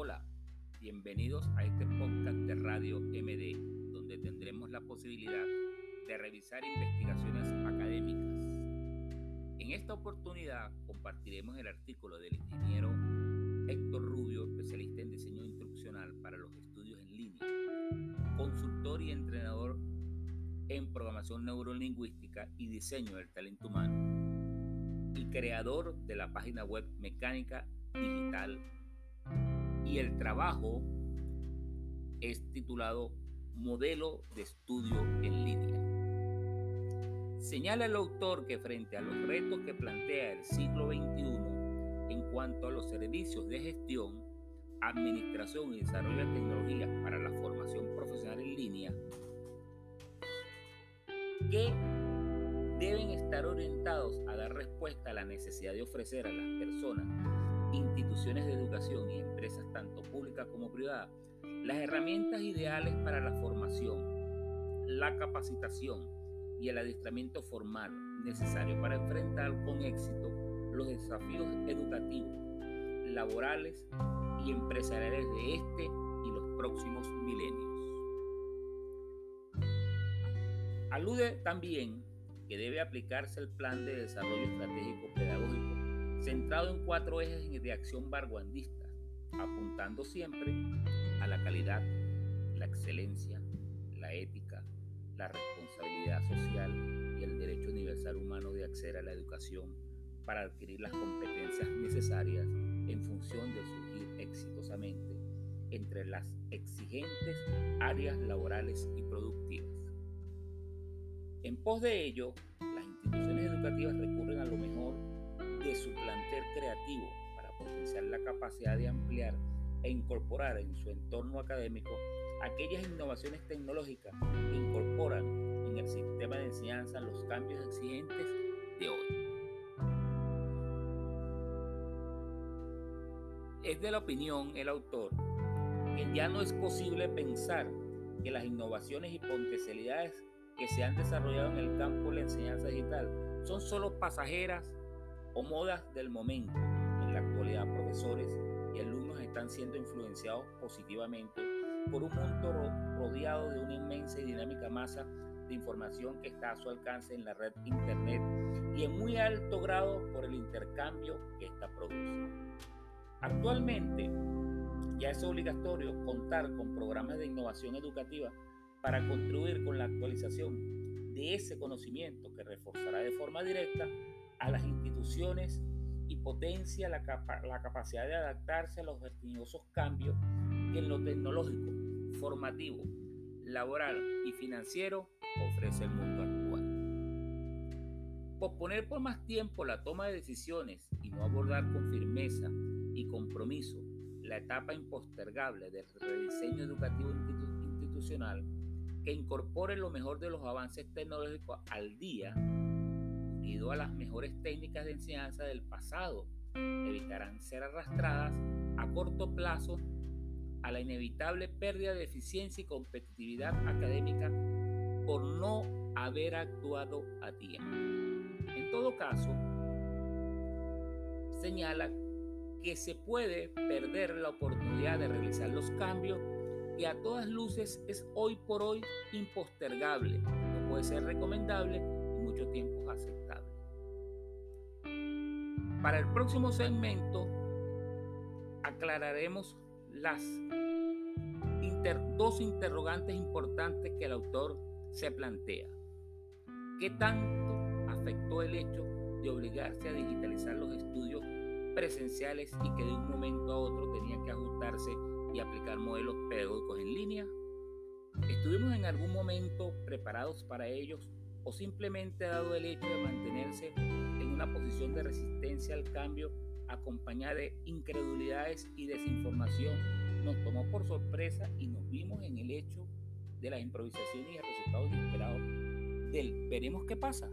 Hola, bienvenidos a este podcast de Radio MD, donde tendremos la posibilidad de revisar investigaciones académicas. En esta oportunidad compartiremos el artículo del ingeniero Héctor Rubio, especialista en diseño instruccional para los estudios en línea, consultor y entrenador en programación neurolingüística y diseño del talento humano, y creador de la página web mecánica digital y el trabajo es titulado Modelo de Estudio en Línea. Señala el autor que frente a los retos que plantea el siglo XXI en cuanto a los servicios de gestión, administración y desarrollo de tecnologías para la formación profesional en línea, que deben estar orientados a dar respuesta a la necesidad de ofrecer a las personas, instituciones de educación y empresas tanto públicas como privadas las herramientas ideales para la formación, la capacitación y el adiestramiento formal necesario para enfrentar con éxito los desafíos educativos, laborales y empresariales de este y los próximos milenios. Alude también que debe aplicarse el plan de desarrollo estratégico pedagógico centrado en cuatro ejes de acción vanguardista, apuntando siempre a la calidad, la excelencia, la ética, la responsabilidad social y el derecho universal humano de acceder a la educación para adquirir las competencias necesarias en función de surgir exitosamente entre las exigentes áreas laborales y productivas. En pos de ello, las instituciones educativas su plantel creativo para potenciar la capacidad de ampliar e incorporar en su entorno académico aquellas innovaciones tecnológicas que incorporan en el sistema de enseñanza los cambios exigentes de hoy. Es de la opinión el autor que ya no es posible pensar que las innovaciones y potencialidades que se han desarrollado en el campo de la enseñanza digital son solo pasajeras o modas del momento. En la actualidad, profesores y alumnos están siendo influenciados positivamente por un mundo rodeado de una inmensa y dinámica masa de información que está a su alcance en la red Internet y en muy alto grado por el intercambio que ésta produce. Actualmente ya es obligatorio contar con programas de innovación educativa para contribuir con la actualización de ese conocimiento que reforzará de forma directa a las instituciones y potencia la, la capacidad de adaptarse a los vertiginosos cambios que en lo tecnológico, formativo, laboral y financiero ofrece el mundo actual. Posponer por más tiempo la toma de decisiones y no abordar con firmeza y compromiso la etapa impostergable del rediseño educativo institucional que incorpore lo mejor de los avances tecnológicos al día a las mejores técnicas de enseñanza del pasado, evitarán ser arrastradas a corto plazo a la inevitable pérdida de eficiencia y competitividad académica por no haber actuado a tiempo. En todo caso, señala que se puede perder la oportunidad de realizar los cambios que a todas luces es hoy por hoy impostergable, no puede ser recomendable tiempo aceptable. Para el próximo segmento aclararemos las dos interrogantes importantes que el autor se plantea. ¿Qué tanto afectó el hecho de obligarse a digitalizar los estudios presenciales y que de un momento a otro tenía que ajustarse y aplicar modelos pedagógicos en línea? ¿Estuvimos en algún momento preparados para ellos o simplemente dado el hecho de mantenerse en una posición de resistencia al cambio acompañada de incredulidades y desinformación, nos tomó por sorpresa y nos vimos en el hecho de la improvisación y el resultado inesperado del veremos qué pasa.